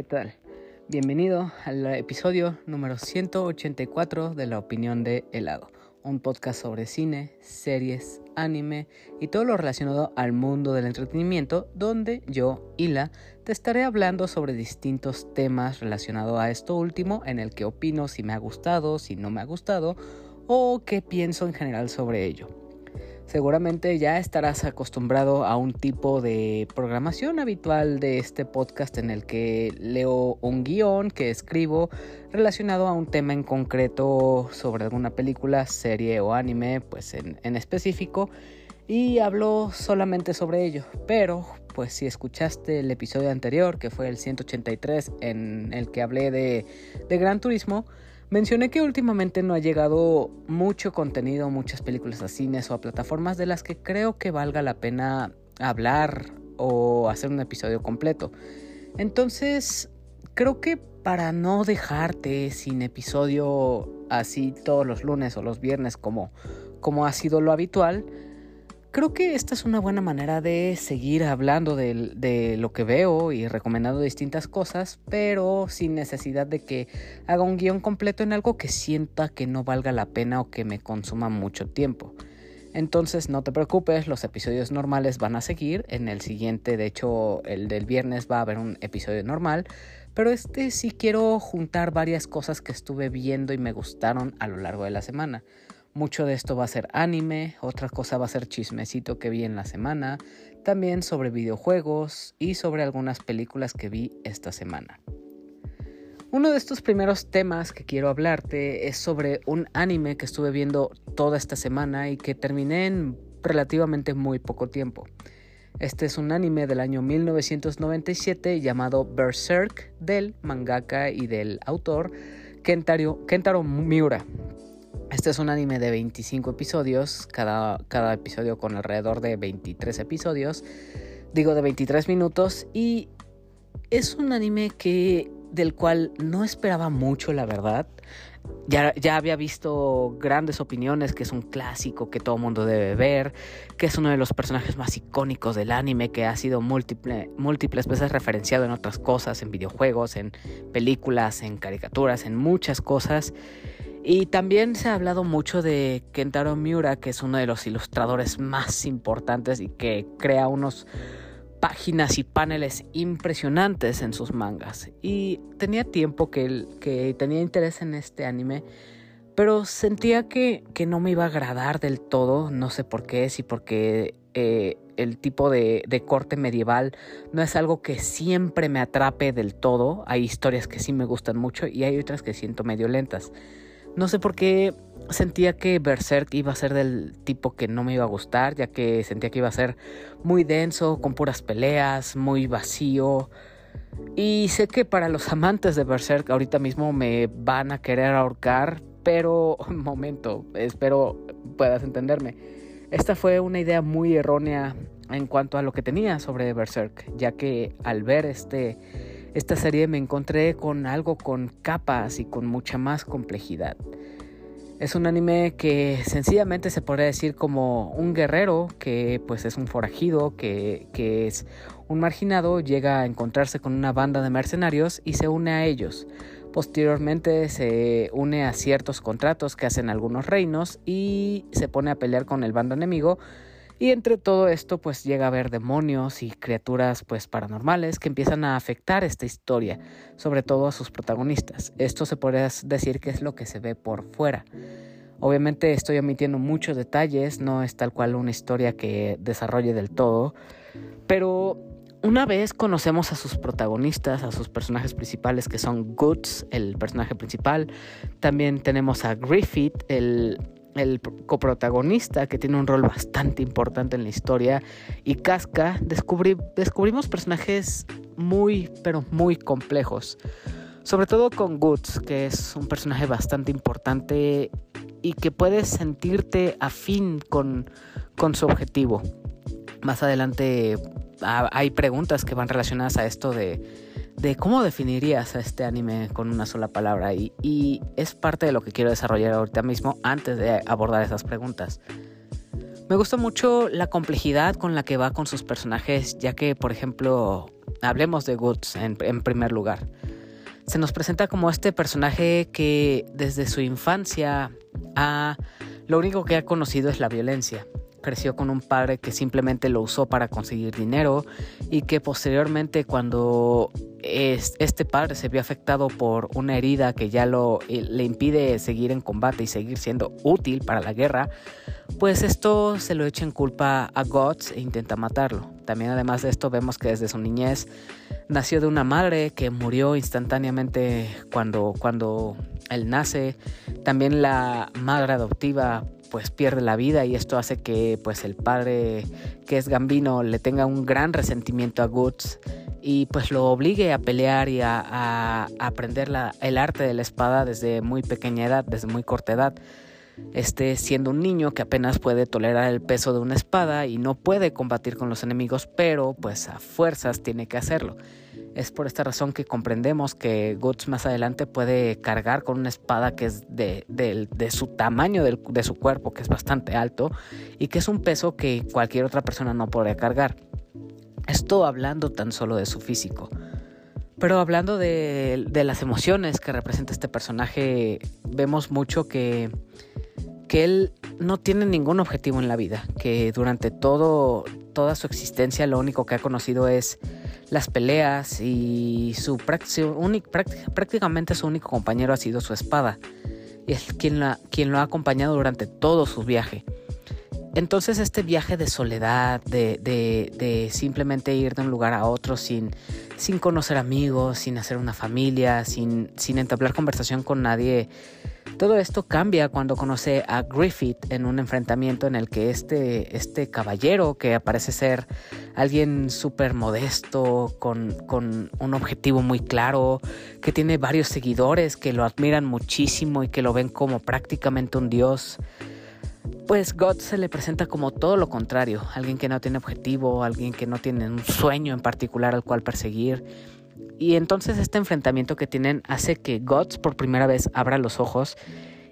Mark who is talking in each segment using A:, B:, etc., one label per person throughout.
A: ¿qué tal? Bienvenido al episodio número 184 de La Opinión de Helado, un podcast sobre cine, series, anime y todo lo relacionado al mundo del entretenimiento, donde yo, Hila, te estaré hablando sobre distintos temas relacionados a esto último, en el que opino si me ha gustado, si no me ha gustado, o qué pienso en general sobre ello. Seguramente ya estarás acostumbrado a un tipo de programación habitual de este podcast en el que leo un guion que escribo relacionado a un tema en concreto sobre alguna película, serie o anime, pues en, específico, y hablo solamente sobre ello. Pero, pues si escuchaste el episodio anterior, que fue el 183, en el que hablé de, de Gran Turismo, Mencioné que últimamente no ha llegado mucho contenido, muchas películas a cines o a plataformas de las que creo que valga la pena hablar o hacer un episodio completo. Entonces, creo que para no dejarte sin episodio así todos los lunes o los viernes como, como ha sido lo habitual, Creo que esta es una buena manera de seguir hablando de, lo que veo y recomendando distintas cosas, pero sin necesidad de que haga un guion completo en algo que sienta que no valga la pena o que me consuma mucho tiempo. Entonces no te preocupes, los episodios normales van a seguir. En el siguiente, de hecho, el del viernes va a haber un episodio normal. Pero este sí quiero juntar varias cosas que estuve viendo y me gustaron a lo largo de la semana. Mucho de esto va a ser anime, otra cosa va a ser chismecito que vi en la semana, también sobre videojuegos y sobre algunas películas que vi esta semana. Uno de estos primeros temas que quiero hablarte es sobre un anime que estuve viendo toda esta semana y que terminé en relativamente muy poco tiempo. Este es un anime del año 1997 llamado Berserk del mangaka y del autor Kentaro, Miura. Este es un anime de 25 episodios, cada, cada episodio con alrededor de 23 episodios, digo de 23 minutos, y es un anime que del cual no esperaba mucho, la verdad. Ya, ya, había visto grandes opiniones, que es un clásico que todo mundo debe ver, que es uno de los personajes más icónicos del anime, que ha sido múltiple, múltiples veces referenciado en otras cosas, en videojuegos, en películas, en caricaturas, en muchas cosas. Y también se ha hablado mucho de Kentaro Miura, que es uno de los ilustradores más importantes y que crea unos páginas y paneles impresionantes en sus mangas. Y tenía tiempo que, tenía interés en este anime, pero sentía que, que, no me iba a agradar del todo, no sé por qué, si porque eh, el tipo de, corte medieval no es algo que siempre me atrape del todo. Hay historias que sí me gustan mucho y hay otras que siento medio lentas. No sé por qué sentía que Berserk iba a ser del tipo que no me iba a gustar, ya que sentía que iba a ser muy denso, con puras peleas, muy vacío. Y sé que para los amantes de Berserk ahorita mismo me van a querer ahorcar, pero momento, espero puedas entenderme. Esta fue una idea muy errónea en cuanto a lo que tenía sobre Berserk, ya que al ver este esta serie me encontré con algo con capas y con mucha más complejidad. Es un anime que sencillamente se podría decir como un guerrero que pues es un forajido, que, que es un marginado, llega a encontrarse con una banda de mercenarios y se une a ellos. Posteriormente se une a ciertos contratos que hacen algunos reinos y se pone a pelear con el bando enemigo y entre todo esto pues llega a haber demonios y criaturas pues paranormales que empiezan a afectar esta historia, sobre todo a sus protagonistas. Esto se podría decir que es lo que se ve por fuera. Obviamente estoy omitiendo muchos detalles, no es tal cual una historia que desarrolle del todo, pero una vez conocemos a sus protagonistas, a sus personajes principales que son Goods, el personaje principal, también tenemos a Griffith, el el coprotagonista que tiene un rol bastante importante en la historia y Casca descubrimos personajes muy pero muy complejos. Sobre todo con Goods que es un personaje bastante importante y que puedes sentirte afín con, con su objetivo. Más adelante ah, hay preguntas que van relacionadas a esto de de cómo definirías a este anime con una sola palabra y, es parte de lo que quiero desarrollar ahorita mismo antes de abordar esas preguntas. Me gusta mucho la complejidad con la que va con sus personajes, ya que, por ejemplo, hablemos de Guts en, primer lugar. Se nos presenta como este personaje que desde su infancia ha, lo único que ha conocido es la violencia creció con un padre que simplemente lo usó para conseguir dinero y que posteriormente cuando este padre se vio afectado por una herida que ya lo, eh, le impide seguir en combate y seguir siendo útil para la guerra, pues esto se lo echa en culpa a Guts e intenta matarlo. También además de esto vemos que desde su niñez nació de una madre que murió instantáneamente cuando, cuando él nace. También la madre adoptiva pues pierde la vida y esto hace que pues el padre que es Gambino le tenga un gran resentimiento a Guts y pues lo obligue a pelear y a, aprender el arte de la espada desde muy pequeña edad, desde muy corta edad. Este siendo un niño que apenas puede tolerar el peso de una espada y no puede combatir con los enemigos, pero pues a fuerzas tiene que hacerlo. Es por esta razón que comprendemos que Guts más adelante puede cargar con una espada que es de, su tamaño de su cuerpo, que es bastante alto, y que es un peso que cualquier otra persona no podría cargar. Esto hablando tan solo de su físico. Pero hablando de, de las emociones que representa este personaje, vemos mucho que que él no tiene ningún objetivo en la vida, que durante todo, toda su existencia lo único que ha conocido es las peleas y su prácticamente su único compañero ha sido su espada. Y es quien, la, quien lo ha acompañado durante todo su viaje. Entonces este viaje de soledad, de, de, simplemente ir de un lugar a otro sin, sin conocer amigos, sin hacer una familia, sin, sin entablar conversación con nadie, todo esto cambia cuando conoce a Griffith en un enfrentamiento en el que este, este caballero, que parece ser alguien súper modesto, con, con, un objetivo muy claro, que tiene varios seguidores que lo admiran muchísimo y que lo ven como prácticamente un dios, pues God se le presenta como todo lo contrario, alguien que no tiene objetivo, alguien que no tiene un sueño en particular al cual perseguir y entonces este enfrentamiento que tienen hace que Guts por primera vez abra los ojos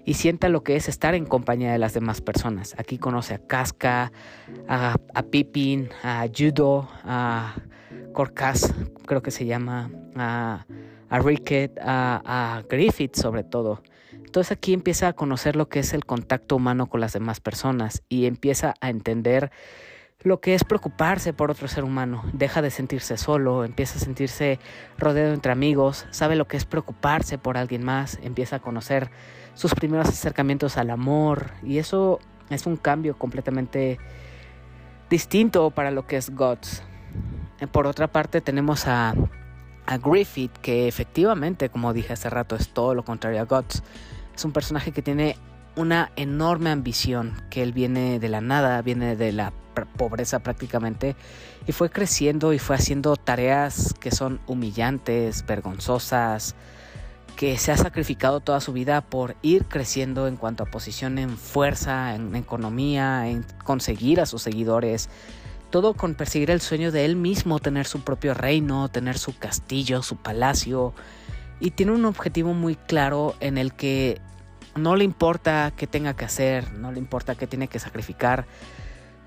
A: y sienta lo que es estar en compañía de las demás personas. Aquí conoce a Casca, a, a Pippin, a Judo, a Corcas, creo que se llama, a, a Ricket, a, a Griffith sobre todo. Entonces aquí empieza a conocer lo que es el contacto humano con las demás personas y empieza a entender lo que es preocuparse por otro ser humano. Deja de sentirse solo, empieza a sentirse rodeado entre amigos, sabe lo que es preocuparse por alguien más, empieza a conocer sus primeros acercamientos al amor y eso es un cambio completamente distinto para lo que es Gods. Por otra parte tenemos a, a Griffith que efectivamente, como dije hace rato, es todo lo contrario a Gods. Es un personaje que tiene una enorme ambición, que él viene de la nada, viene de la pobreza prácticamente, y fue creciendo y fue haciendo tareas que son humillantes, vergonzosas, que se ha sacrificado toda su vida por ir creciendo en cuanto a posición en fuerza, en economía, en conseguir a sus seguidores, todo con perseguir el sueño de él mismo, tener su propio reino, tener su castillo, su palacio, y tiene un objetivo muy claro en el que no le importa qué tenga que hacer, no le importa qué tiene que sacrificar,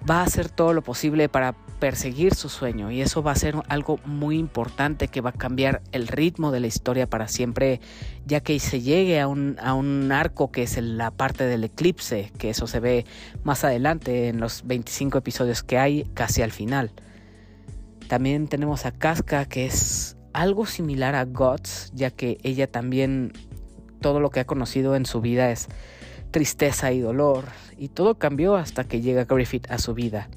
A: va a hacer todo lo posible para perseguir su sueño y eso va a ser algo muy importante que va a cambiar el ritmo de la historia para siempre, ya que se llegue a un, a un arco que es la parte del eclipse, que eso se ve más adelante en los 25 episodios que hay casi al final. También tenemos a Casca que es algo similar a Gods, ya que ella también todo lo que ha conocido en su vida es tristeza y dolor, y todo cambió hasta que llega Griffith a su vida.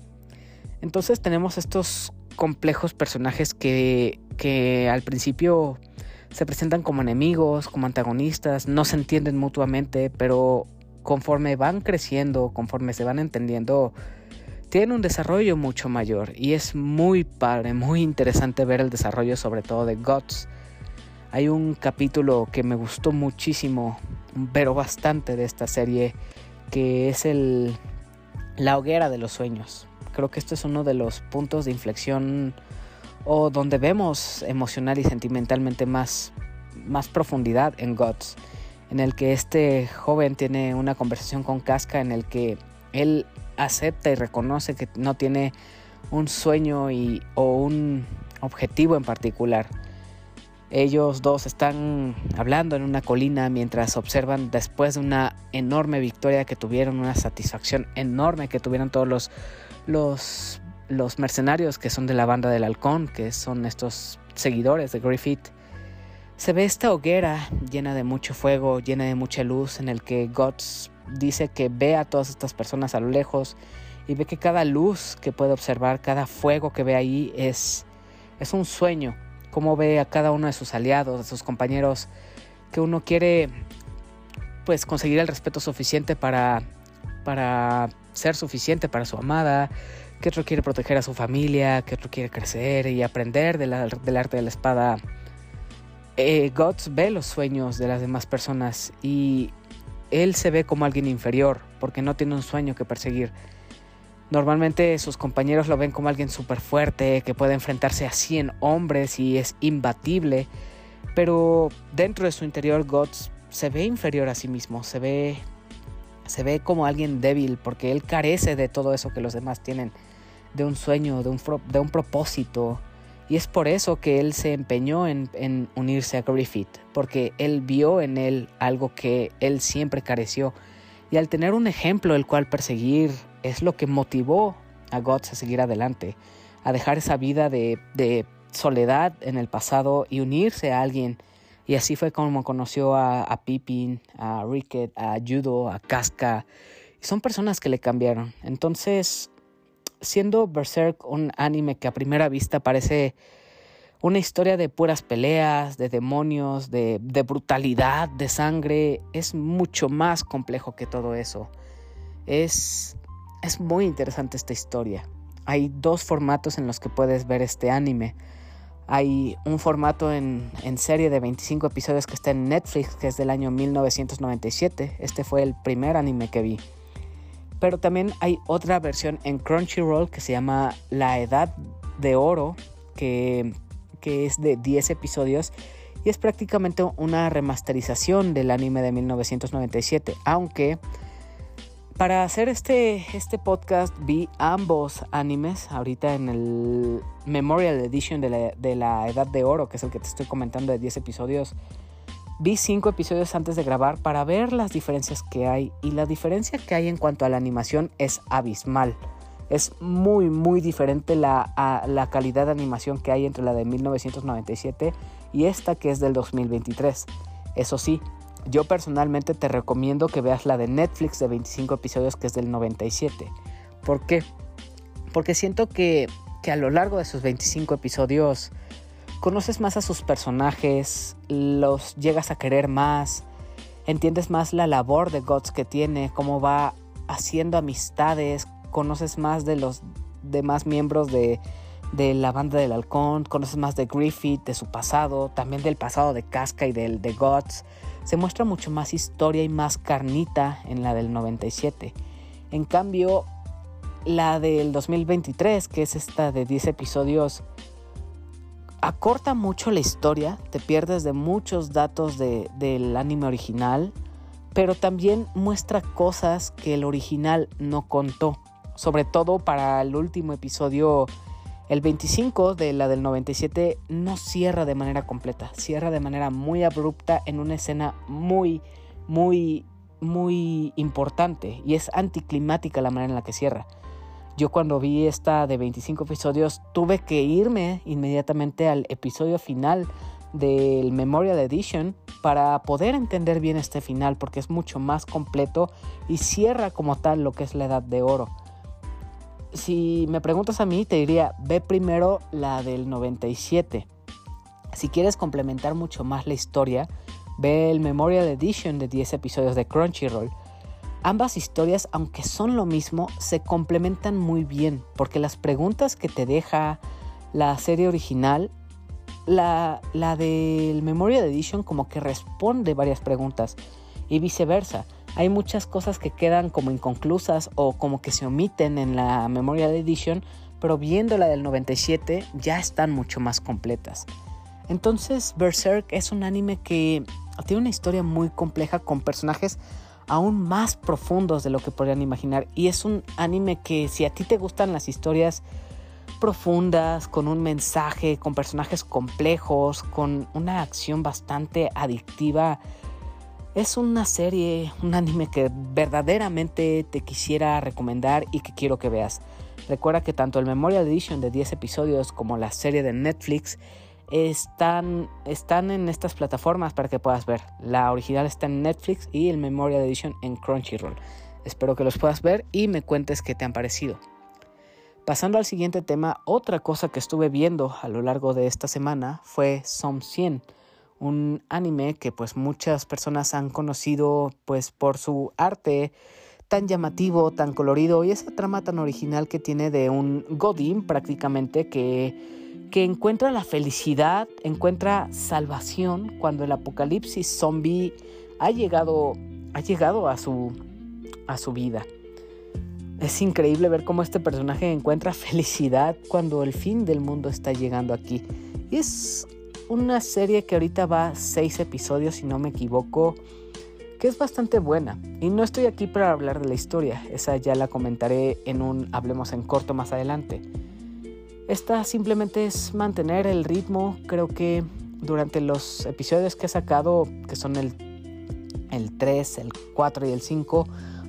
A: Entonces tenemos estos complejos personajes que, que al principio se presentan como enemigos, como antagonistas, no se entienden mutuamente, pero conforme van creciendo, conforme se van entendiendo, tienen un desarrollo mucho mayor y es muy padre, muy interesante ver el desarrollo sobre todo de Guts. Hay un capítulo que me gustó muchísimo pero bastante de esta serie, que es el la hoguera de los sueños. Creo que este es uno de los puntos de inflexión o donde vemos emocional y sentimentalmente más, más profundidad en Gods, en el que este joven tiene una conversación con Casca en el que él acepta y reconoce que no tiene un sueño y, o un objetivo en particular. Ellos dos están hablando en una colina mientras observan después de una enorme victoria que tuvieron, una satisfacción enorme que tuvieron todos los, los, los mercenarios que son de la banda del halcón, que son estos seguidores de Griffith. Se ve esta hoguera llena de mucho fuego, llena de mucha luz, en el que Guts dice que ve a todas estas personas a lo lejos y ve que cada luz que puede observar, cada fuego que ve ahí es, es un sueño cómo ve a cada uno de sus aliados, de sus compañeros, que uno quiere pues conseguir el respeto suficiente para, para ser suficiente para su amada, que otro quiere proteger a su familia, que otro quiere crecer y aprender del arte de la espada. Eh, ve los sueños de las demás personas y él se ve como alguien inferior porque no tiene un sueño que perseguir. Normalmente sus compañeros lo ven como alguien súper fuerte, que puede enfrentarse a 100 hombres y es imbatible, pero dentro de su interior Guts se ve inferior a sí mismo, se ve, se ve como alguien débil porque él carece de todo eso que los demás tienen, de un sueño, de un, de un propósito. Y es por eso que él se empeñó en, en unirse a Griffith, porque él vio en él algo que él siempre careció. Y al tener un ejemplo el cual perseguir, es lo que motivó a Guts a seguir adelante, a dejar esa vida de, soledad en el pasado y unirse a alguien. Y así fue como conoció a, a Pippin, a Ricket, a Judo, a Casca. Son personas que le cambiaron. Entonces, siendo Berserk un anime que a primera vista parece una historia de puras peleas, de demonios, de, de brutalidad, de sangre, es mucho más complejo que todo eso. Es es muy interesante esta historia. Hay dos formatos en los que puedes ver este anime. Hay un formato en, serie de 25 episodios que está en Netflix, que es del año 1997. Este fue el primer anime que vi. Pero también hay otra versión en Crunchyroll que se llama La Edad de Oro, que, que es de 10 episodios y es prácticamente una remasterización del anime de 1997, aunque para hacer este, este podcast vi ambos animes ahorita en el Memorial Edition de la, de la, Edad de Oro, que es el que te estoy comentando de 10 episodios. Vi 5 episodios antes de grabar para ver las diferencias que hay y la diferencia que hay en cuanto a la animación es abismal. Es muy muy diferente la, la calidad de animación que hay entre la de 1997 y esta que es del 2023. Eso sí, yo personalmente te recomiendo que veas la de Netflix de 25 episodios que es del 97. ¿Por qué? Porque siento que, que a lo largo de sus 25 episodios conoces más a sus personajes, los llegas a querer más, entiendes más la labor de Gods que tiene, cómo va haciendo amistades, conoces más de los demás miembros de, de la banda del halcón, conoces más de Griffith, de su pasado, también del pasado de Casca y del de Gods se muestra mucho más historia y más carnita en la del 97. En cambio, la del 2023, que es esta de 10 episodios, acorta mucho la historia, te pierdes de muchos datos del anime original, pero también muestra cosas que el original no contó. Sobre todo para el último episodio el 25 de la del 97 no cierra de manera completa, cierra de manera muy abrupta en una escena muy, muy, muy importante y es anticlimática la manera en la que cierra. Yo cuando vi esta de 25 episodios tuve que irme inmediatamente al episodio final del Memorial Edition para poder entender bien este final porque es mucho más completo y cierra como tal lo que es la edad de oro si me preguntas a mí, te diría, ve primero la del 97. Si quieres complementar mucho más la historia, ve el Memorial Edition de 10 episodios de Crunchyroll. Ambas historias, aunque son lo mismo, se complementan muy bien, porque las preguntas que te deja la serie original, la, la del Memorial Edition como que responde varias preguntas y viceversa hay muchas cosas que quedan como inconclusas o como que se omiten en la Memorial Edition, pero viendo la del 97 ya están mucho más completas. Entonces Berserk es un anime que tiene una historia muy compleja con personajes aún más profundos de lo que podrían imaginar y es un anime que si a ti te gustan las historias profundas, con un mensaje, con personajes complejos, con una acción bastante adictiva. Es una serie, un anime que verdaderamente te quisiera recomendar y que quiero que veas. Recuerda que tanto el Memorial Edition de 10 episodios como la serie de Netflix están, están en estas plataformas para que puedas ver. La original está en Netflix y el Memorial Edition en Crunchyroll. Espero que los puedas ver y me cuentes qué te han parecido. Pasando al siguiente tema, otra cosa que estuve viendo a lo largo de esta semana fue Som 100, un anime que pues muchas personas han conocido pues por su arte tan llamativo, tan colorido y esa trama tan original que tiene de un Godin prácticamente que, que encuentra la felicidad, encuentra salvación cuando el apocalipsis zombie ha llegado, ha llegado a, su, a su vida. Es increíble ver cómo este personaje encuentra felicidad cuando el fin del mundo está llegando aquí. Y es una serie que ahorita va seis episodios, si no me equivoco, que es bastante buena. Y no estoy aquí para hablar de la historia, esa ya la comentaré en un Hablemos en corto más adelante. Esta simplemente es mantener el ritmo, creo que durante los episodios que he sacado, que son el, el 3, el 4 y el 5,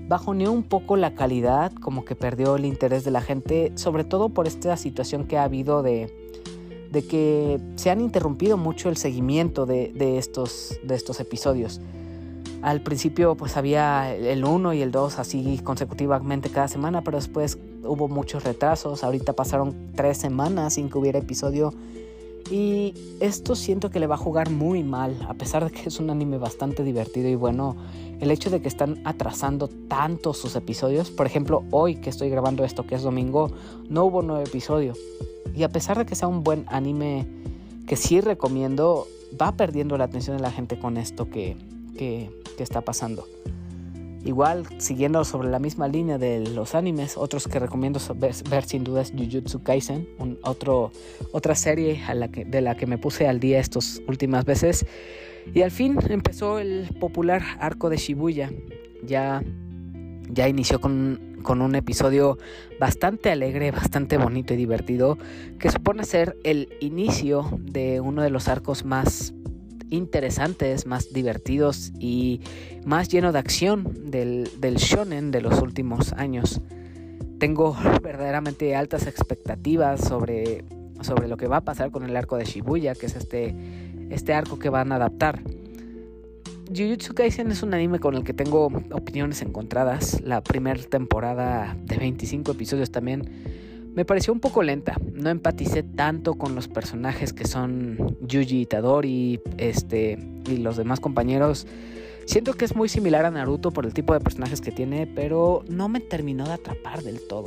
A: bajoneó un poco la calidad, como que perdió el interés de la gente, sobre todo por esta situación que ha habido de, de que se han interrumpido mucho el seguimiento de, de, estos, de estos episodios. Al principio pues había el 1 y el 2 así consecutivamente cada semana, pero después hubo muchos retrasos, ahorita pasaron tres semanas sin que hubiera episodio y esto siento que le va a jugar muy mal, a pesar de que es un anime bastante divertido y bueno, el hecho de que están atrasando tanto sus episodios, por ejemplo, hoy que estoy grabando esto, que es domingo, no hubo nuevo episodio. Y a pesar de que sea un buen anime que sí recomiendo, va perdiendo la atención de la gente con esto que, que, que está pasando. Igual, siguiendo sobre la misma línea de los animes, otros que recomiendo ver, sin duda es Jujutsu Kaisen, otro, otra serie de la que me puse al día estas últimas veces. Y al fin empezó el popular arco de Shibuya. Ya, ya inició con, con un episodio bastante alegre, bastante bonito y divertido, que supone ser el inicio de uno de los arcos más interesantes, más divertidos y más lleno de acción del, del shonen de los últimos años. Tengo verdaderamente altas expectativas sobre, sobre lo que va a pasar con el arco de Shibuya, que es este, este arco que van a adaptar. Jujutsu Kaisen es un anime con el que tengo opiniones encontradas. La primera temporada de 25 episodios también me pareció un poco lenta. No empaticé tanto con los personajes que son Yuji Itadori este, y los demás compañeros. Siento que es muy similar a Naruto por el tipo de personajes que tiene, pero no me terminó de atrapar del todo.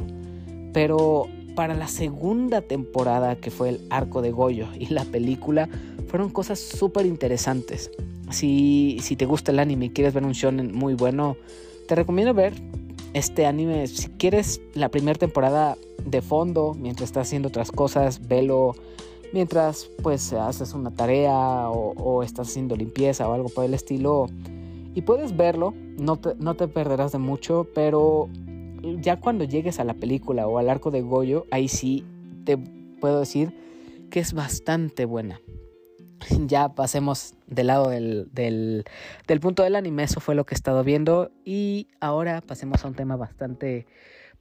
A: Pero para la segunda temporada, que fue el arco de Goyo y la película, fueron cosas súper interesantes. Si, si te gusta el anime y quieres ver un shonen muy bueno, te recomiendo ver este anime. Si quieres la primera temporada de fondo mientras estás haciendo otras cosas, velo mientras pues haces una tarea o, estás haciendo limpieza o algo por el estilo y puedes verlo, no te, no te perderás de mucho, pero ya cuando llegues a la película o al arco de Goyo, ahí sí te puedo decir que es bastante buena. Ya pasemos del lado del, del, del punto del anime, eso fue lo que he estado viendo y ahora pasemos a un tema bastante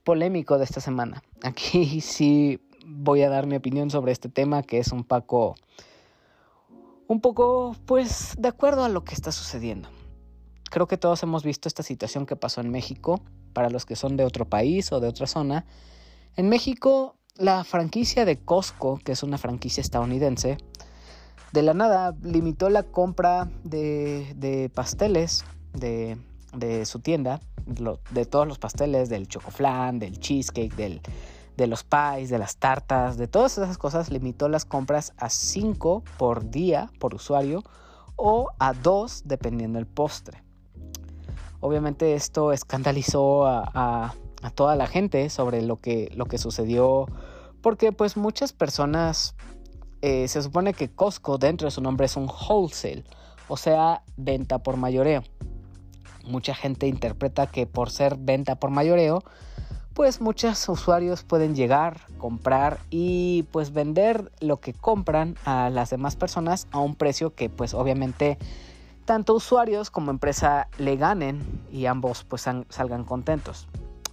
A: polémico de esta semana. Aquí sí voy a dar mi opinión sobre este tema que es un poco un poco pues de acuerdo a lo que está sucediendo. Creo que todos hemos visto esta situación que pasó en México para los que son de otro país o de otra zona. En México la franquicia de Costco, que es una franquicia estadounidense, de la nada limitó la compra de, de pasteles de de su tienda, de todos los pasteles, del chocoflan, del cheesecake, del, de los pies, de las tartas, de todas esas cosas, limitó las compras a 5 por día por usuario o a 2 dependiendo del postre. Obviamente esto escandalizó a, toda la gente sobre lo que, lo que sucedió porque pues muchas personas eh, se supone que Costco dentro de su nombre es un wholesale, o sea, venta por mayoreo mucha gente interpreta que por ser venta por mayoreo, pues muchos usuarios pueden llegar, comprar y pues vender lo que compran a las demás personas a un precio que pues obviamente tanto usuarios como empresa le ganen y ambos pues salgan contentos.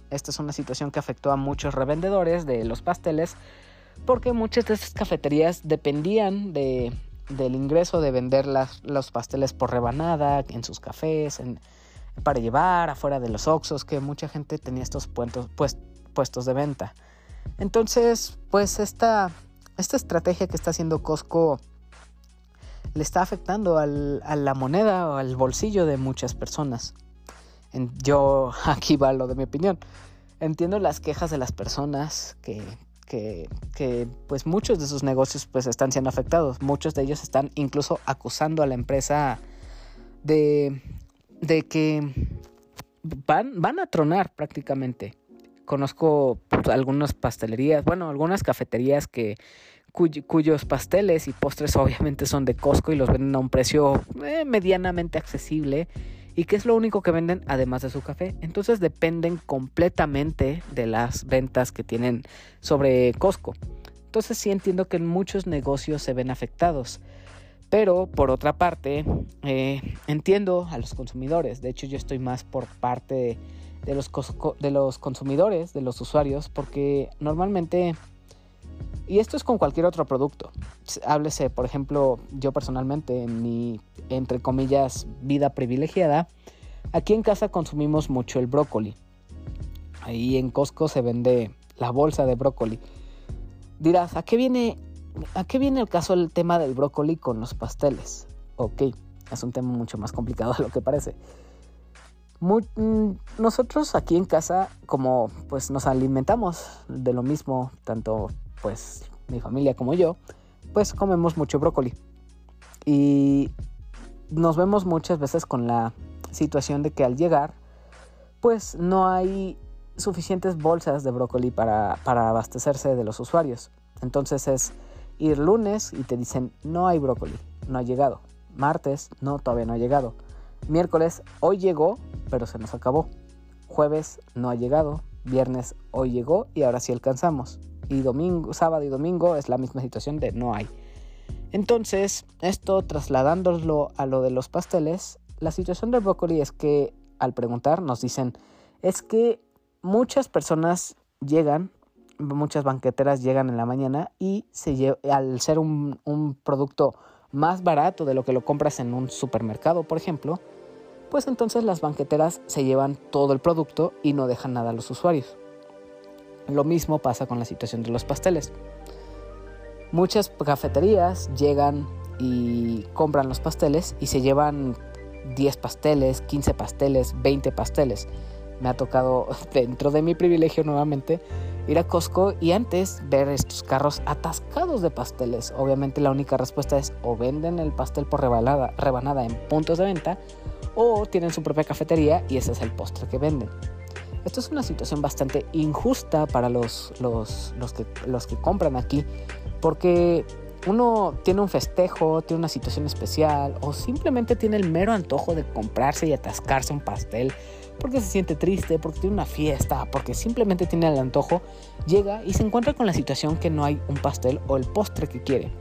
A: Esta es una situación que afectó a muchos revendedores de los pasteles porque muchas de estas cafeterías dependían de, del ingreso de vender las, los pasteles por rebanada en sus cafés, para llevar afuera de los Oxos, que mucha gente tenía estos pues, puestos de venta. Entonces, pues esta, esta estrategia que está haciendo Costco le está afectando a la moneda o al bolsillo de muchas personas. yo, aquí va lo de mi opinión. Entiendo las quejas de las personas que, que, pues muchos de sus negocios pues están siendo afectados. Muchos de ellos están incluso acusando a la empresa de, de que van, van a tronar prácticamente. Conozco pues, algunas pastelerías, bueno, algunas cafeterías que cuyos pasteles y postres obviamente son de Costco y los venden a un precio eh, medianamente accesible y que es lo único que venden además de su café. Entonces dependen completamente de las ventas que tienen sobre Costco. Entonces sí entiendo que muchos negocios se ven afectados. Pero por otra parte, eh, entiendo a los consumidores. De hecho, yo estoy más por parte de los, de los consumidores, de los usuarios, porque normalmente y esto es con cualquier otro producto. Háblese, por ejemplo, yo personalmente, en mi, entre comillas, vida privilegiada, aquí en casa consumimos mucho el brócoli. Ahí en Costco se vende la bolsa de brócoli. Dirás, ¿a qué viene, a qué viene el caso el tema del brócoli con los pasteles? Ok, es un tema mucho más complicado de lo que parece. Mm, nosotros aquí en casa, como pues nos alimentamos de lo mismo, tanto pues mi familia como yo, pues comemos mucho brócoli. Y nos vemos muchas veces con la situación de que al llegar, pues no hay suficientes bolsas de brócoli para, para abastecerse de los usuarios. Entonces es ir lunes y te dicen no hay brócoli, no ha llegado. Martes, no, todavía no ha llegado. Miércoles, hoy llegó, pero se nos acabó. Jueves, no ha llegado. Viernes, hoy llegó y ahora sí alcanzamos y domingo, sábado y domingo es la misma situación de no hay. Entonces, esto trasladándolo a lo de los pasteles, la situación del brócoli es que al preguntar nos dicen, es que muchas personas llegan, muchas banqueteras llegan en la mañana y se al ser un, un producto más barato de lo que lo compras en un supermercado, por ejemplo, pues entonces las banqueteras se llevan todo el producto y no dejan nada a los usuarios. Lo mismo pasa con la situación de los pasteles. Muchas cafeterías llegan y compran los pasteles y se llevan 10 pasteles, 15 pasteles, 20 pasteles. Me ha tocado, dentro de mi privilegio nuevamente, ir a Costco y antes ver estos carros atascados de pasteles. Obviamente la única respuesta es o venden el pastel por rebanada, en puntos de venta o tienen su propia cafetería y ese es el postre que venden. Esto es una situación bastante injusta para los, los, que, los que compran aquí, porque uno tiene un festejo, tiene una situación especial o simplemente tiene el mero antojo de comprarse y atascarse un pastel porque se siente triste, porque tiene una fiesta, porque simplemente tiene el antojo, llega y se encuentra con la situación que no hay un pastel o el postre que quiere.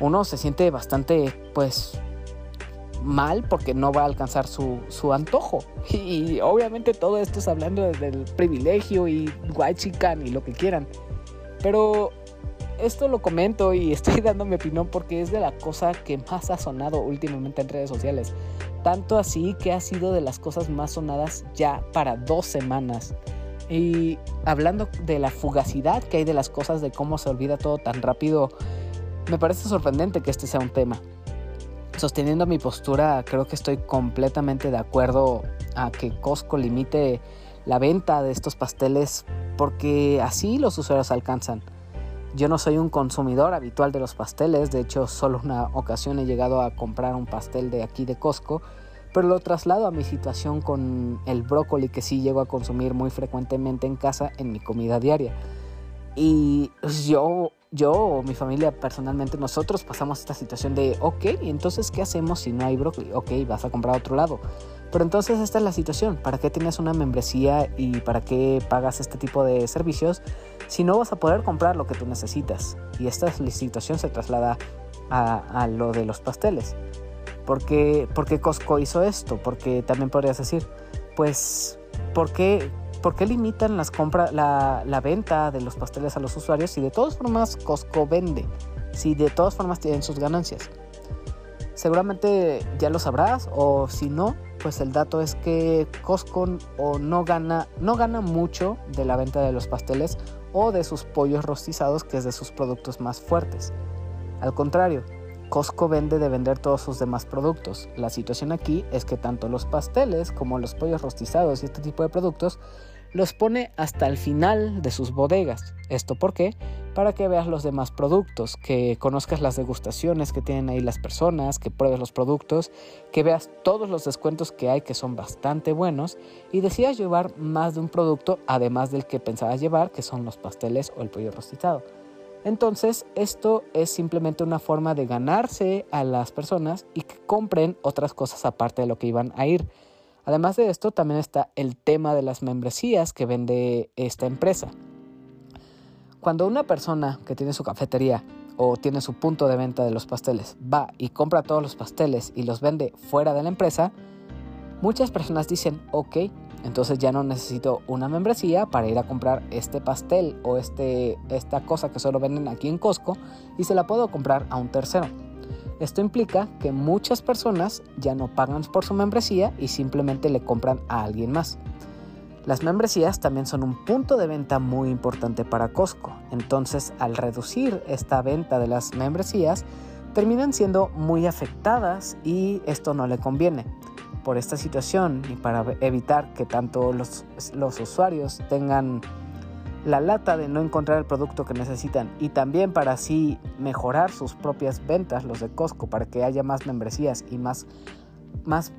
A: Uno se siente bastante, pues, mal porque no va a alcanzar su, antojo. Y, obviamente todo esto es hablando del privilegio y chican y lo que quieran. Pero esto lo comento y estoy dando mi opinión porque es de la cosa que más ha sonado últimamente en redes sociales. Tanto así que ha sido de las cosas más sonadas ya para dos semanas. Y hablando de la fugacidad que hay de las cosas, de cómo se olvida todo tan rápido, me parece sorprendente que este sea un tema sosteniendo mi postura, creo que estoy completamente de acuerdo a que Costco limite la venta de estos pasteles porque así los usuarios alcanzan. Yo no soy un consumidor habitual de los pasteles, de hecho solo una ocasión he llegado a comprar un pastel de aquí de Costco, pero lo traslado a mi situación con el brócoli que sí llego a consumir muy frecuentemente en casa en mi comida diaria. Y yo yo o mi familia personalmente, nosotros pasamos esta situación de, ok, entonces, ¿qué hacemos si no hay brócoli? Ok, vas a comprar a otro lado. Pero entonces esta es la situación. ¿Para qué tienes una membresía y para qué pagas este tipo de servicios si no vas a poder comprar lo que tú necesitas? Y esta situación se traslada a, lo de los pasteles. ¿Por qué, Costco hizo esto? Porque también podrías decir, pues, ¿por qué, limitan las compras, la, la venta de los pasteles a los usuarios si de todas formas Costco vende? Si de todas formas tienen sus ganancias. Seguramente ya lo sabrás o si no, pues el dato es que Costco o no gana, no gana mucho de la venta de los pasteles o de sus pollos rostizados, que es de sus productos más fuertes. Al contrario, Costco vende de vender todos sus demás productos. La situación aquí es que tanto los pasteles como los pollos rostizados y este tipo de productos los pone hasta el final de sus bodegas. ¿Esto por qué? Para que veas los demás productos, que conozcas las degustaciones que tienen ahí las personas, que pruebes los productos, que veas todos los descuentos que hay que son bastante buenos y decidas llevar más de un producto además del que pensabas llevar, que son los pasteles o el pollo rostizado. Entonces, esto es simplemente una forma de ganarse a las personas y que compren otras cosas aparte de lo que iban a ir. Además de esto, también está el tema de las membresías que vende esta empresa. Cuando una persona que tiene su cafetería o tiene su punto de venta de los pasteles va y compra todos los pasteles y los vende fuera de la empresa, muchas personas dicen, ok, entonces ya no necesito una membresía para ir a comprar este pastel o este, esta cosa que solo venden aquí en Costco y se la puedo comprar a un tercero. Esto implica que muchas personas ya no pagan por su membresía y simplemente le compran a alguien más. Las membresías también son un punto de venta muy importante para Costco, entonces al reducir esta venta de las membresías, terminan siendo muy afectadas y esto no le conviene. Por esta situación y para evitar que tanto los, los usuarios tengan la lata de no encontrar el producto que necesitan y también para así mejorar sus propias ventas, los de Costco, para que haya más membresías y más, más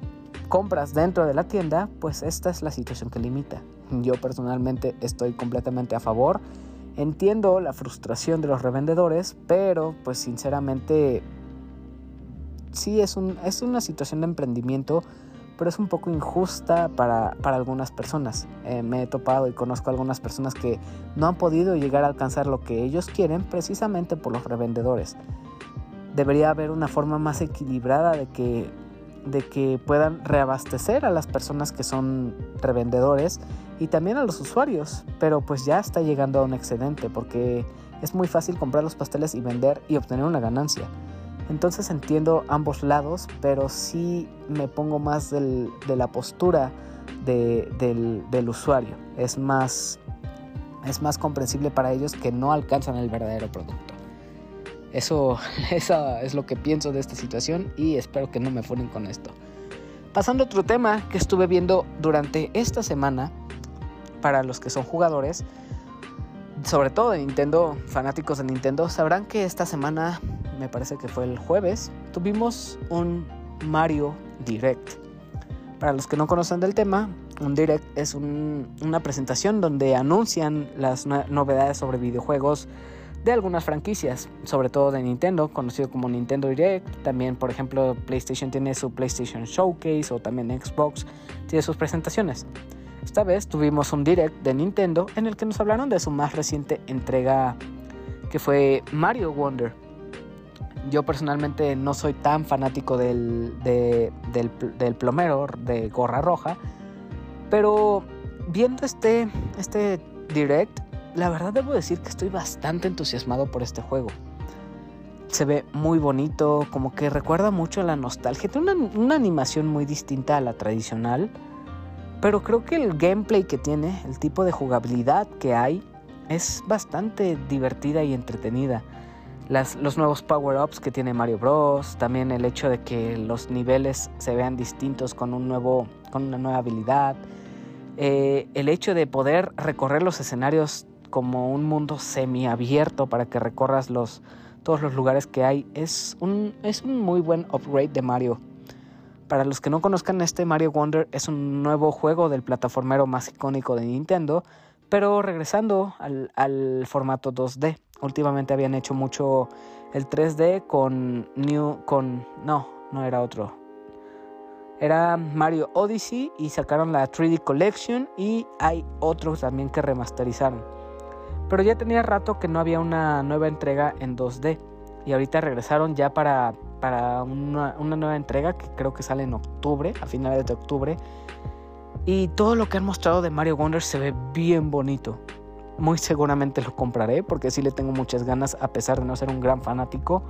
A: compras dentro de la tienda, pues esta es la situación que limita. Yo personalmente estoy completamente a favor. Entiendo la frustración de los revendedores, pero pues sinceramente sí es, un, es una situación de emprendimiento pero es un poco injusta para, algunas personas. Eh, me he topado y conozco algunas personas que no han podido llegar a alcanzar lo que ellos quieren precisamente por los revendedores. Debería haber una forma más equilibrada de que, de que puedan reabastecer a las personas que son revendedores y también a los usuarios, pero pues ya está llegando a un excedente porque es muy fácil comprar los pasteles y vender y obtener una ganancia. Entonces entiendo ambos lados, pero sí me pongo más de la postura del, usuario. Es más, es más comprensible para ellos que no alcanzan el verdadero producto. Eso, es lo que pienso de esta situación y espero que no me funen con esto. Pasando a otro tema que estuve viendo durante esta semana, para los que son jugadores, sobre todo de Nintendo, fanáticos de Nintendo, sabrán que esta semana me parece que fue el jueves, tuvimos un Mario Direct. Para los que no conocen del tema, un Direct es una presentación donde anuncian las novedades sobre videojuegos de algunas franquicias, sobre todo de Nintendo, conocido como Nintendo Direct. También, por ejemplo, PlayStation tiene su PlayStation Showcase o también Xbox tiene sus presentaciones. Esta vez tuvimos un Direct de Nintendo en el que nos hablaron de su más reciente entrega que fue Mario Wonder yo personalmente no soy tan fanático del, del, plomero de gorra roja, pero viendo este, este direct, la verdad debo decir que estoy bastante entusiasmado por este juego. Se ve muy bonito, como que recuerda mucho a la nostalgia. Tiene una, una animación muy distinta a la tradicional, pero creo que el gameplay que tiene, el tipo de jugabilidad que hay, es bastante divertida y entretenida los nuevos power-ups que tiene Mario Bros. También el hecho de que los niveles se vean distintos con, un nuevo, con una nueva habilidad. Eh, el hecho de poder recorrer los escenarios como un mundo semiabierto para que recorras los, todos los lugares que hay es un, es un muy buen upgrade de Mario. Para los que no conozcan este Mario Wonder es un nuevo juego del plataformero más icónico de Nintendo, pero regresando al, al formato 2D últimamente habían hecho mucho el 3D con New con no, no era otro. Era Mario Odyssey y sacaron la 3D Collection y hay otros también que remasterizaron. Pero ya tenía rato que no había una nueva entrega en 2D y ahorita regresaron ya para, para una, una nueva entrega que creo que sale en octubre, a finales de octubre. Y todo lo que han mostrado de Mario Wonder se ve bien bonito. Muy seguramente lo compraré porque sí le tengo muchas ganas a pesar de no ser un gran fanático.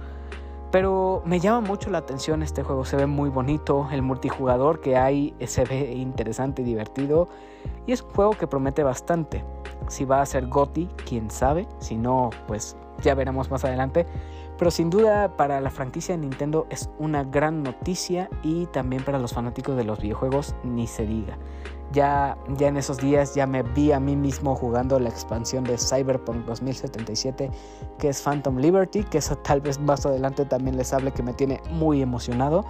A: Pero me llama mucho la atención este juego, se ve muy bonito, el multijugador que hay se ve interesante y divertido y es un juego que promete bastante. Si va a ser GOTI, quién sabe, si no, pues ya veremos más adelante. Pero sin duda para la franquicia de Nintendo es una gran noticia y también para los fanáticos de los videojuegos ni se diga. Ya, ya en esos días ya me vi a mí mismo jugando la expansión de Cyberpunk 2077 que es Phantom Liberty, que eso tal vez más adelante también les hable que me tiene muy emocionado.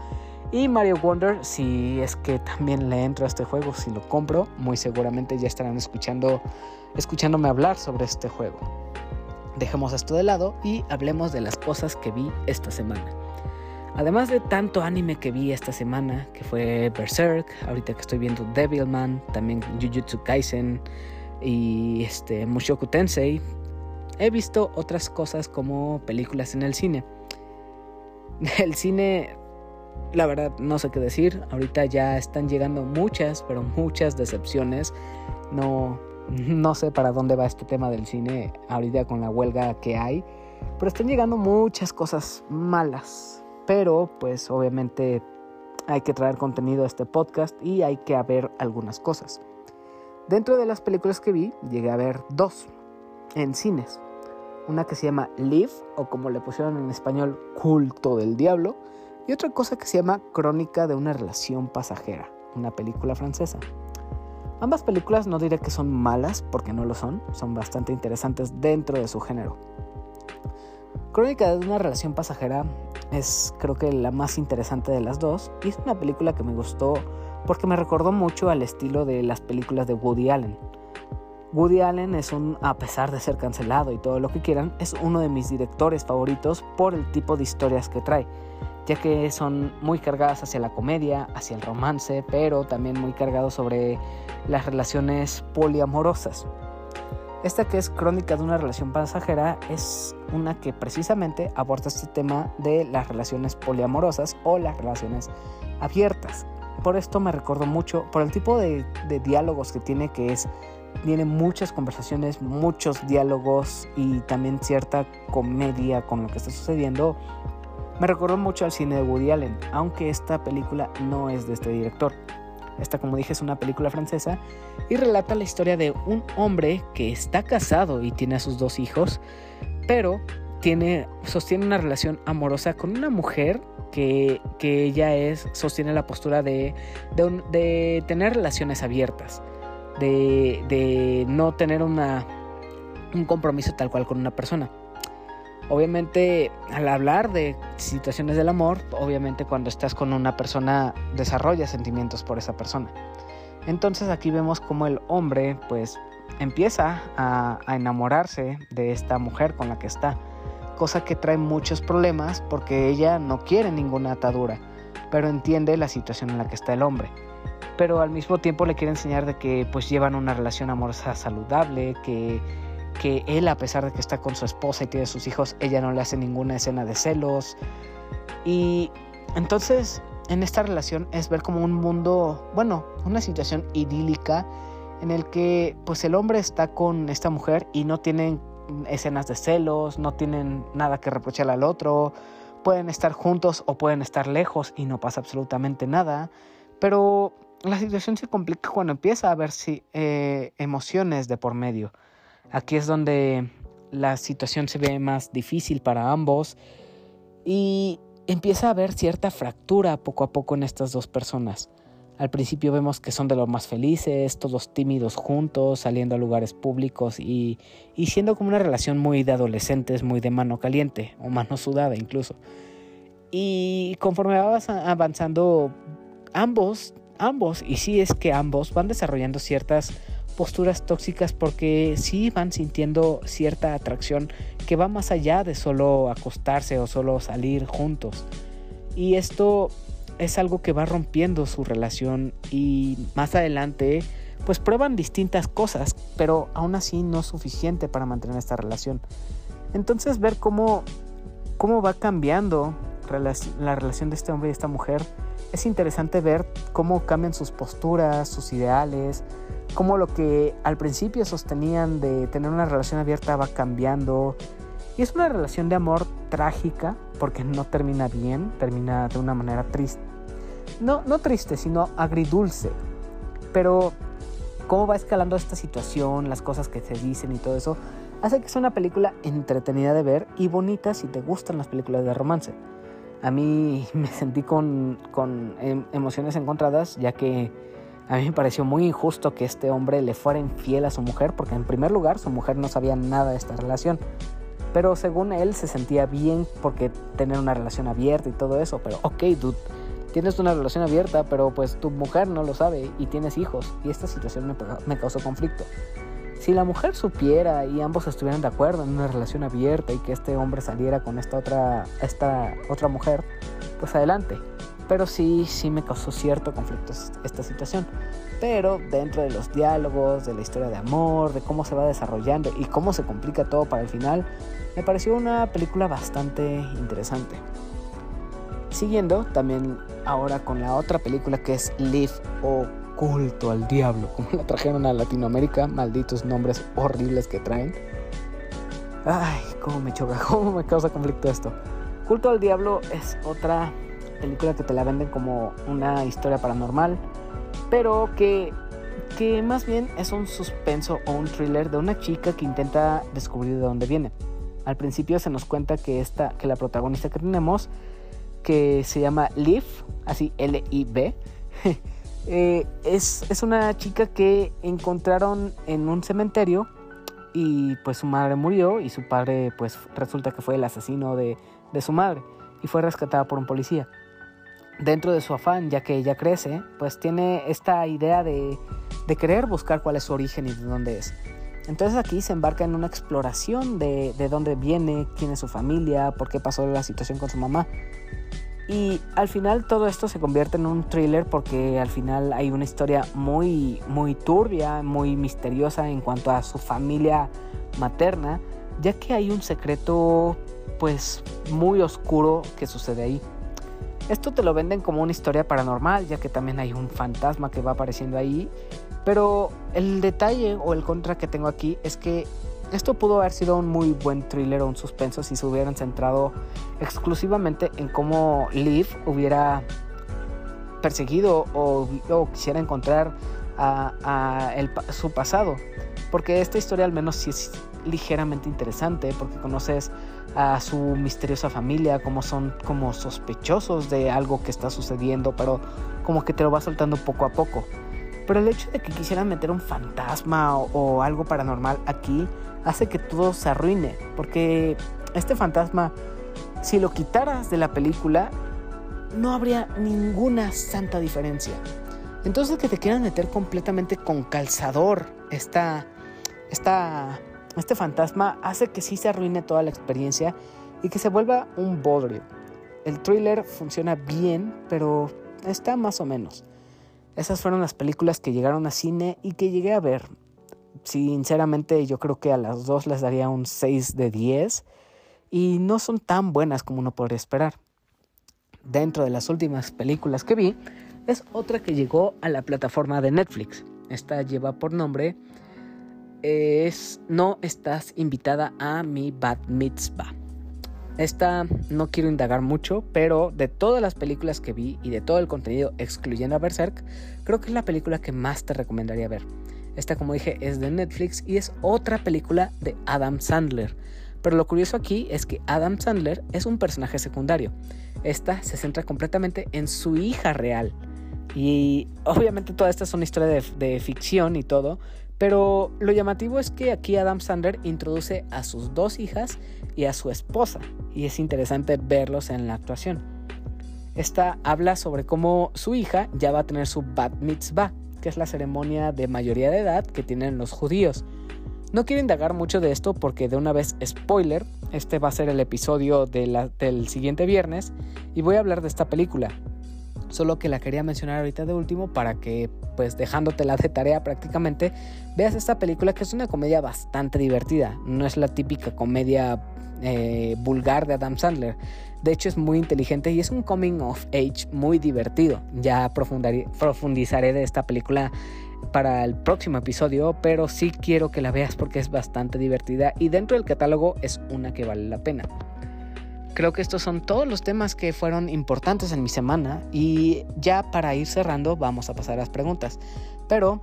A: Y Mario Wonder, si es que también le entro a este juego, si lo compro, muy seguramente ya estarán escuchando, escuchándome hablar sobre este juego. Dejemos esto de lado y hablemos de las cosas que vi esta semana. Además de tanto anime que vi esta semana, que fue Berserk, ahorita que estoy viendo Devilman, también Jujutsu Kaisen y este Mushoku Tensei, he visto otras cosas como películas en el cine. El cine, la verdad, no sé qué decir. Ahorita ya están llegando muchas, pero muchas decepciones. No, no sé para dónde va este tema del cine ahorita con la huelga que hay. Pero están llegando muchas cosas malas pero pues obviamente hay que traer contenido a este podcast y hay que ver algunas cosas. Dentro de las películas que vi, llegué a ver dos en cines. Una que se llama Live, o como le pusieron en español, Culto del Diablo, y otra cosa que se llama Crónica de una relación pasajera, una película francesa. Ambas películas no diré que son malas, porque no lo son, son bastante interesantes dentro de su género. Crónica de una relación pasajera es creo que la más interesante de las dos y es una película que me gustó porque me recordó mucho al estilo de las películas de Woody Allen. Woody Allen es un, a pesar de ser cancelado y todo lo que quieran, es uno de mis directores favoritos por el tipo de historias que trae, ya que son muy cargadas hacia la comedia, hacia el romance, pero también muy cargados sobre las relaciones poliamorosas. Esta que es Crónica de una relación pasajera es una que precisamente aborda este tema de las relaciones poliamorosas o las relaciones abiertas. Por esto me recuerdo mucho, por el tipo de, diálogos que tiene, que es, tiene muchas conversaciones, muchos diálogos y también cierta comedia con lo que está sucediendo. Me recordó mucho al cine de Woody Allen, aunque esta película no es de este director. Esta, como dije, es una película francesa y relata la historia de un hombre que está casado y tiene a sus dos hijos, pero tiene, sostiene una relación amorosa con una mujer que, ella es, sostiene la postura de, de, tener relaciones abiertas, de, de no tener una, un compromiso tal cual con una persona. Obviamente, al hablar de situaciones del amor, obviamente cuando estás con una persona desarrollas sentimientos por esa persona. Entonces aquí vemos como el hombre pues empieza a, enamorarse de esta mujer con la que está, cosa que trae muchos problemas porque ella no quiere ninguna atadura, pero entiende la situación en la que está el hombre. Pero al mismo tiempo le quiere enseñar de que pues llevan una relación amorosa saludable, que que él, a pesar de que está con su esposa y tiene sus hijos, ella no le hace ninguna escena de celos. Y entonces en esta relación es ver como un mundo, bueno, una situación idílica en el que pues el hombre está con esta mujer y no tienen escenas de celos, no tienen nada que reprocharle al otro, pueden estar juntos o pueden estar lejos y no pasa absolutamente nada, pero la situación se complica cuando empieza a haber eh, emociones de por medio. Aquí es donde la situación se ve más difícil para ambos y empieza a haber cierta fractura poco a poco en estas dos personas. Al principio vemos que son de los más felices, todos tímidos juntos, saliendo a lugares públicos y, y siendo como una relación muy de adolescentes, muy de mano caliente o mano sudada incluso. Y conforme va avanzando, ambos, ambos, y sí es que ambos van desarrollando ciertas posturas tóxicas porque sí van sintiendo cierta atracción que va más allá de solo acostarse o solo salir juntos. Y esto es algo que va rompiendo su relación y más adelante pues prueban distintas cosas, pero aún así no es suficiente para mantener esta relación. Entonces ver cómo, cómo va cambiando la relación de este hombre y esta mujer, es interesante ver cómo cambian sus posturas, sus ideales, cómo lo que al principio sostenían de tener una relación abierta va cambiando. Y es una relación de amor trágica, porque no termina bien, termina de una manera triste. No, no triste, sino agridulce. Pero cómo va escalando esta situación, las cosas que se dicen y todo eso, hace que sea una película entretenida de ver y bonita si te gustan las películas de romance. A mí me sentí con, con em, emociones encontradas, ya que a mí me pareció muy injusto que este hombre le fuera infiel a su mujer, porque en primer lugar su mujer no sabía nada de esta relación. Pero según él se sentía bien porque tener una relación abierta y todo eso. Pero ok, dude, tienes una relación abierta, pero pues tu mujer no lo sabe y tienes hijos. Y esta situación me, me causó conflicto. Si la mujer supiera y ambos estuvieran de acuerdo en una relación abierta y que este hombre saliera con esta otra, esta otra mujer, pues adelante. Pero sí, sí me causó cierto conflicto esta situación. Pero dentro de los diálogos, de la historia de amor, de cómo se va desarrollando y cómo se complica todo para el final, me pareció una película bastante interesante. Siguiendo también ahora con la otra película que es Live o Culto al Diablo, como la trajeron a Latinoamérica, malditos nombres horribles que traen. Ay, cómo me choca, cómo me causa conflicto esto. Culto al Diablo es otra película que te la venden como una historia paranormal, pero que, que más bien es un suspenso o un thriller de una chica que intenta descubrir de dónde viene. Al principio se nos cuenta que, esta, que la protagonista que tenemos que se llama Liv, así L-I-B. Eh, es, es, una chica que encontraron en un cementerio y pues su madre murió y su padre pues resulta que fue el asesino de, de su madre y fue rescatada por un policía. Dentro de su afán, ya que ella crece, pues tiene esta idea de, de querer buscar cuál es su origen y de dónde es. Entonces aquí se embarca en una exploración de, de dónde viene, quién es su familia, por qué pasó la situación con su mamá. Y al final todo esto se convierte en un thriller porque al final hay una historia muy, muy turbia, muy misteriosa en cuanto a su familia materna, ya que hay un secreto pues muy oscuro que sucede ahí. Esto te lo venden como una historia paranormal, ya que también hay un fantasma que va apareciendo ahí. Pero el detalle o el contra que tengo aquí es que esto pudo haber sido un muy buen thriller o un suspenso si se hubieran centrado exclusivamente en cómo Liv hubiera perseguido o, quisiera encontrar a, su pasado. Porque esta historia al menos sí es ligeramente interesante porque conoces a su misteriosa familia, como son como sospechosos de algo que está sucediendo, pero como que te lo va soltando poco a poco. Pero el hecho de que quisieran meter un fantasma o algo paranormal aquí hace que todo se arruine. Porque este fantasma, si lo quitaras de la película, no habría ninguna santa diferencia. Entonces que te quieran meter completamente con calzador este fantasma hace que sí se arruine toda la experiencia y que se vuelva un bodrio. El thriller funciona bien, pero está más o menos. Esas fueron las películas que llegaron a cine y que llegué a ver sinceramente yo creo que a las dos les daría un 6 de 10 y no son tan buenas como uno podría esperar. Dentro de las últimas películas que vi es otra que llegó a la plataforma de Netflix. Esta lleva por nombre es No estás invitada a mi Bat Mitzvah. Esta no quiero indagar mucho, pero de todas las películas que vi y de todo el contenido excluyendo a Berserk, creo que es la película que más te recomendaría ver. Esta, como dije, es de Netflix y es otra película de Adam Sandler. Pero lo curioso aquí es que Adam Sandler es un personaje secundario. Esta se centra completamente en su hija real. Y obviamente toda esta es una historia de, de, ficción y todo. Pero lo llamativo es que aquí Adam Sandler introduce a sus dos hijas y a su esposa. Y es interesante verlos en la actuación. Esta habla sobre cómo su hija ya va a tener su bat mitzvah, que es la ceremonia de mayoría de edad que tienen los judíos. No quiero indagar mucho de esto porque de una vez spoiler, este va a ser el episodio del siguiente viernes y voy a hablar de esta película. Solo que la quería mencionar ahorita de último para que, pues dejándotela de tarea prácticamente, veas esta película que es una comedia bastante divertida. No es la típica comedia eh, vulgar de Adam Sandler. De hecho es muy inteligente y es un coming of age muy divertido. Ya profundizaré de esta película para el próximo episodio, pero sí quiero que la veas porque es bastante divertida y dentro del catálogo es una que vale la pena. Creo que estos son todos los temas que fueron importantes en mi semana y ya para ir cerrando vamos a pasar a las preguntas. Pero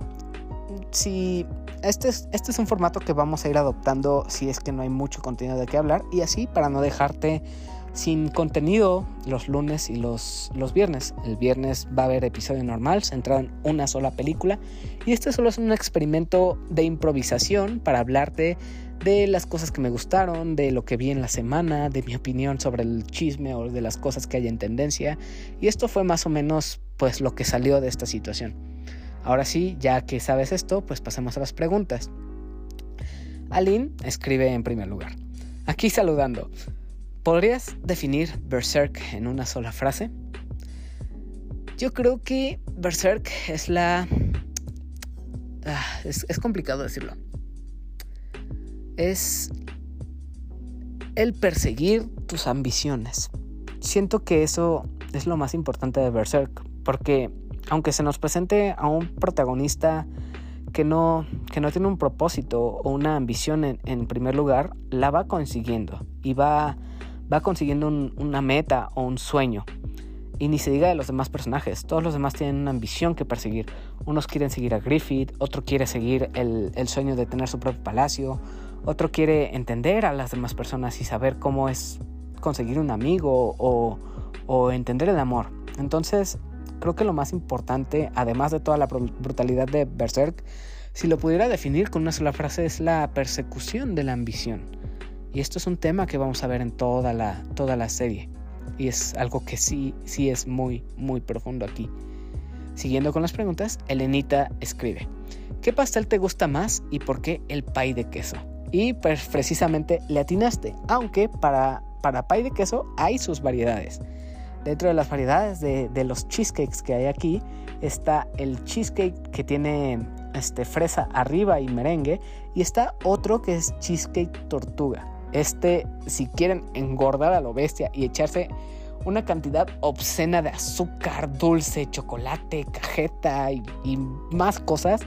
A: si este es, este es un formato que vamos a ir adoptando si es que no hay mucho contenido de qué hablar y así para no dejarte sin contenido los lunes y los, los viernes. El viernes va a haber episodio normal centrado en una sola película y este solo es un experimento de improvisación para hablarte de las cosas que me gustaron, de lo que vi en la semana, de mi opinión sobre el chisme o de las cosas que hay en tendencia y esto fue más o menos pues lo que salió de esta situación. Ahora sí, ya que sabes esto, pues pasemos a las preguntas. Aline escribe en primer lugar. Aquí saludando. ¿Podrías definir Berserk en una sola frase? Yo creo que Berserk es la... Ah, es, es complicado decirlo. Es el perseguir tus ambiciones. Siento que eso es lo más importante de Berserk, porque aunque se nos presente a un protagonista que no, que no tiene un propósito o una ambición en, primer lugar, la va consiguiendo y va va consiguiendo una meta o un sueño. Y ni se diga de los demás personajes, todos los demás tienen una ambición que perseguir. Unos quieren seguir a Griffith, otro quiere seguir el, sueño de tener su propio palacio, otro quiere entender a las demás personas y saber cómo es conseguir un amigo o, entender el amor. Entonces, creo que lo más importante, además de toda la brutalidad de Berserk, si lo pudiera definir con una sola frase, es la persecución de la ambición. Y esto es un tema que vamos a ver en toda la, toda la serie. Y es algo que sí, sí es muy, muy profundo aquí. Siguiendo con las preguntas, Elenita escribe, ¿qué pastel te gusta más y por qué el pay de queso? Y pues precisamente le atinaste, aunque para, para pay de queso hay sus variedades. Dentro de las variedades de, de, los cheesecakes que hay aquí está el cheesecake que tiene este, fresa arriba y merengue y está otro que es cheesecake tortuga. Este, si quieren engordar a lo bestia y echarse una cantidad obscena de azúcar, dulce, chocolate, cajeta y, y, más cosas,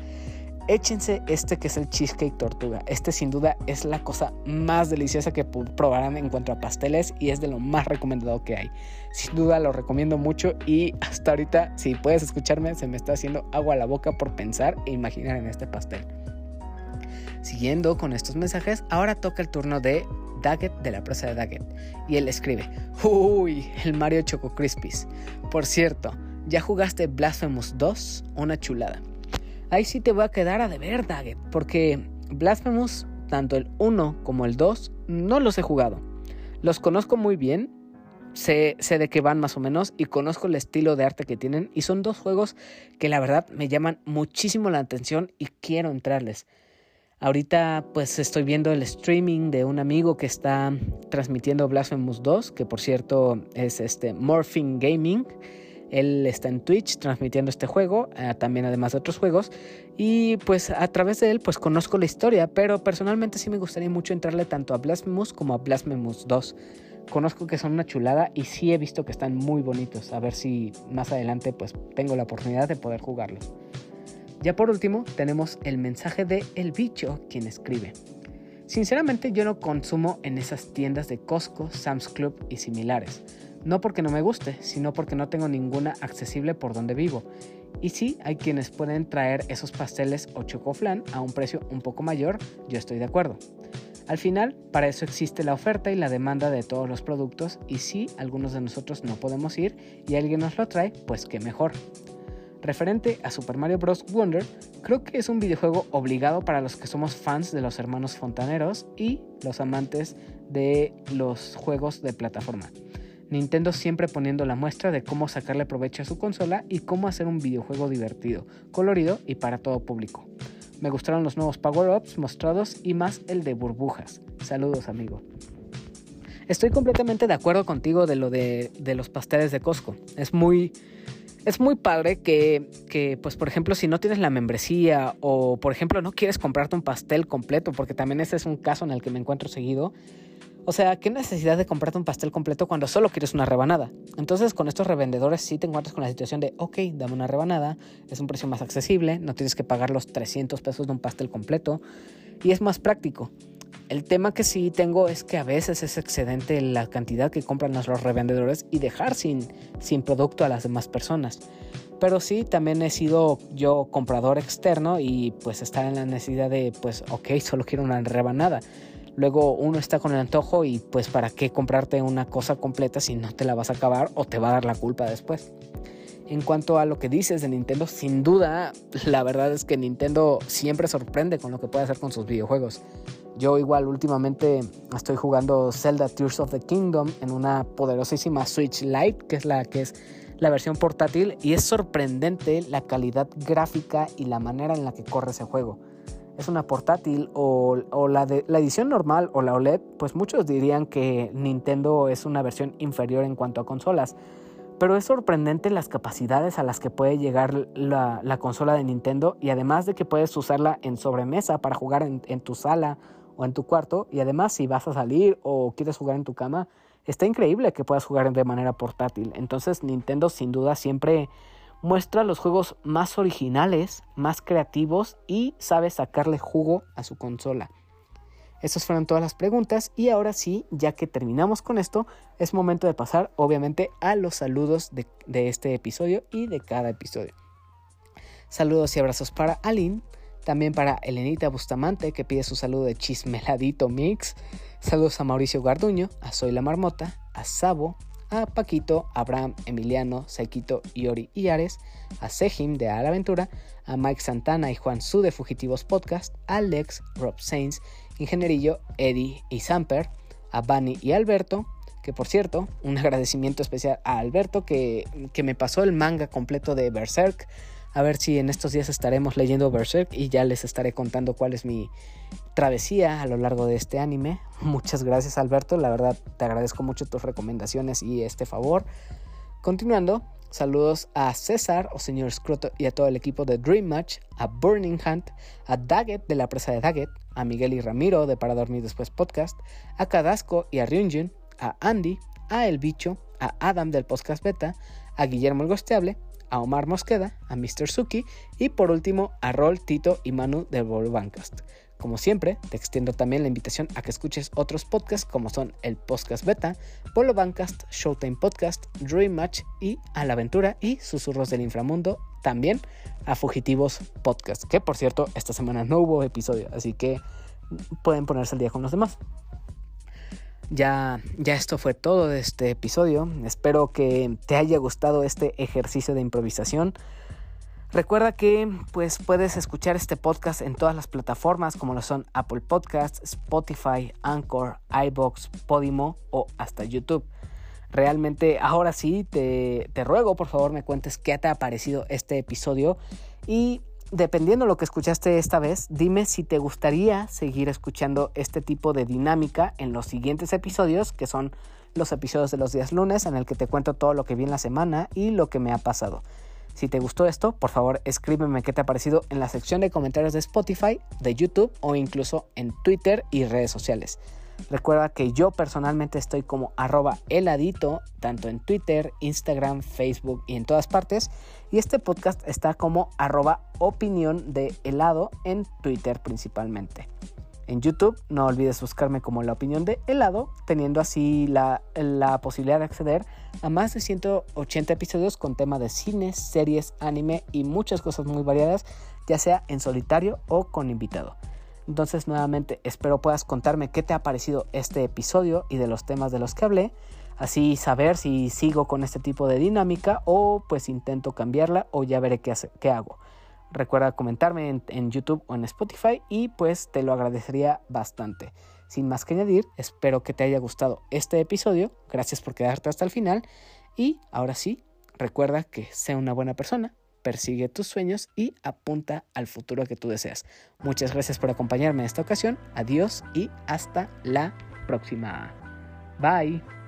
A: échense este que es el cheesecake tortuga. Este sin duda es la cosa más deliciosa que probarán en cuanto a pasteles y es de lo más recomendado que hay. Sin duda lo recomiendo mucho y hasta ahorita, si puedes escucharme, se me está haciendo agua a la boca por pensar e imaginar en este pastel. Siguiendo con estos mensajes, ahora toca el turno de Daggett de la prosa de Daggett. Y él escribe, uy, el Mario Choco Crispies. Por cierto, ¿ya jugaste Blasphemous 2? Una chulada. Ahí sí te voy a quedar a deber, Daggett, porque Blasphemous, tanto el 1 como el 2, no los he jugado. Los conozco muy bien, sé, sé de qué van más o menos y conozco el estilo de arte que tienen y son dos juegos que la verdad me llaman muchísimo la atención y quiero entrarles. Ahorita pues estoy viendo el streaming de un amigo que está transmitiendo Blasphemous 2, que por cierto es este Morphing Gaming. Él está en Twitch transmitiendo este juego, eh, también además de otros juegos. Y pues a través de él pues conozco la historia, pero personalmente sí me gustaría mucho entrarle tanto a Blasphemous como a Blasphemous 2. Conozco que son una chulada y sí he visto que están muy bonitos. A ver si más adelante pues tengo la oportunidad de poder jugarlos. Ya por último, tenemos el mensaje de El Bicho, quien escribe. Sinceramente yo no consumo en esas tiendas de Costco, Sam's Club y similares. No porque no me guste, sino porque no tengo ninguna accesible por donde vivo. Y sí, hay quienes pueden traer esos pasteles o chocoflan a un precio un poco mayor, yo estoy de acuerdo. Al final, para eso existe la oferta y la demanda de todos los productos y si algunos de nosotros no podemos ir y alguien nos lo trae, pues qué mejor. Referente a Super Mario Bros. Wonder, creo que es un videojuego obligado para los que somos fans de los hermanos fontaneros y los amantes de los juegos de plataforma. Nintendo siempre poniendo la muestra de cómo sacarle provecho a su consola y cómo hacer un videojuego divertido, colorido y para todo público. Me gustaron los nuevos power-ups mostrados y más el de burbujas. Saludos amigo. Estoy completamente de acuerdo contigo de lo de, de los pasteles de Costco. Es muy es muy padre que, que, pues por ejemplo, si no tienes la membresía o por ejemplo no quieres comprarte un pastel completo, porque también ese es un caso en el que me encuentro seguido, o sea, ¿qué necesidad de comprarte un pastel completo cuando solo quieres una rebanada? Entonces, con estos revendedores sí te encuentras con la situación de, ok, dame una rebanada, es un precio más accesible, no tienes que pagar los 300 pesos de un pastel completo y es más práctico. El tema que sí tengo es que a veces es excedente la cantidad que compran los revendedores y dejar sin, sin producto a las demás personas. Pero sí, también he sido yo comprador externo y pues estar en la necesidad de, pues, ok, solo quiero una rebanada. Luego uno está con el antojo y pues para qué comprarte una cosa completa si no te la vas a acabar o te va a dar la culpa después. En cuanto a lo que dices de Nintendo, sin duda, la verdad es que Nintendo siempre sorprende con lo que puede hacer con sus videojuegos. Yo igual últimamente estoy jugando Zelda Tears of the Kingdom en una poderosísima Switch Lite, que es la que es la versión portátil, y es sorprendente la calidad gráfica y la manera en la que corre ese juego es una portátil o, la, de, la edición normal o la OLED, pues muchos dirían que Nintendo es una versión inferior en cuanto a consolas. Pero es sorprendente las capacidades a las que puede llegar la, consola de Nintendo y además de que puedes usarla en sobremesa para jugar en tu sala o en tu cuarto y además si vas a salir o quieres jugar en tu cama, está increíble que puedas jugar de manera portátil. Entonces Nintendo sin duda siempre muestra los juegos más originales, más creativos y sabe sacarle jugo a su consola. Esas fueron todas las preguntas y ahora sí, ya que terminamos con esto, es momento de pasar obviamente a los saludos de, este episodio y de cada episodio. Saludos y abrazos para Aline, también para Elenita Bustamante que pide su saludo de chismeladito mix. Saludos a Mauricio Garduño, a Soy la Marmota, a Sabo, a Paquito, Abraham, Emiliano, Saikito, Iori y Ares, a Sejim de Al Aventura, a Mike Santana y Juan Su de Fugitivos Podcast, a Alex, Rob Sainz, Ingenierillo, Eddie y Samper, a Bunny y Alberto, que por cierto, un agradecimiento especial a Alberto que, que me pasó el manga completo de Berserk a ver si en estos días estaremos leyendo Berserk y ya les estaré contando cuál es mi travesía a lo largo de este anime. Muchas gracias Alberto, la verdad te agradezco mucho tus recomendaciones y este favor. Continuando, saludos a César o señor Scroto y a todo el equipo de Dream Match, a Burning Hunt, a Daggett de la presa de Daggett, a Miguel y Ramiro de Para Dormir Después Podcast, a Kadasco y a Ryunjin, a Andy, a El Bicho, a Adam del Podcast Beta, a Guillermo el Gosteable, a Omar Mosqueda, a Mr. Suki y por último a Rol, Tito y Manu de Bancast. Como siempre, te extiendo también la invitación a que escuches otros podcasts como son el Podcast Beta, Bolo Bancast, Showtime Podcast, Dream Match y A la Aventura y Susurros del Inframundo, también a Fugitivos Podcast, que por cierto, esta semana no hubo episodio, así que pueden ponerse al día con los demás. Ya, ya esto fue todo de este episodio. Espero que te haya gustado este ejercicio de improvisación. Recuerda que pues puedes escuchar este podcast en todas las plataformas como lo son Apple Podcasts, Spotify, Anchor, iBox, Podimo o hasta YouTube. Realmente ahora sí te, te ruego por favor me cuentes qué te ha parecido este episodio y dependiendo de lo que escuchaste esta vez, dime si te gustaría seguir escuchando este tipo de dinámica en los siguientes episodios, que son los episodios de los días lunes, en el que te cuento todo lo que vi en la semana y lo que me ha pasado. Si te gustó esto, por favor escríbeme qué te ha parecido en la sección de comentarios de Spotify, de YouTube o incluso en Twitter y redes sociales. Recuerda que yo personalmente estoy como arroba heladito, tanto en Twitter, Instagram, Facebook y en todas partes. Y este podcast está como arroba opinión de helado en Twitter principalmente. En YouTube no olvides buscarme como la opinión de helado, teniendo así la, la posibilidad de acceder a más de 180 episodios con tema de cine, series, anime y muchas cosas muy variadas, ya sea en solitario o con invitado. Entonces nuevamente espero puedas contarme qué te ha parecido este episodio y de los temas de los que hablé. Así saber si sigo con este tipo de dinámica o pues intento cambiarla o ya veré qué, qué hago. Recuerda comentarme en, en YouTube o en Spotify y pues te lo agradecería bastante. Sin más que añadir, espero que te haya gustado este episodio. Gracias por quedarte hasta el final. Y ahora sí, recuerda que sea una buena persona persigue tus sueños y apunta al futuro que tú deseas. Muchas gracias por acompañarme en esta ocasión. Adiós y hasta la próxima. Bye.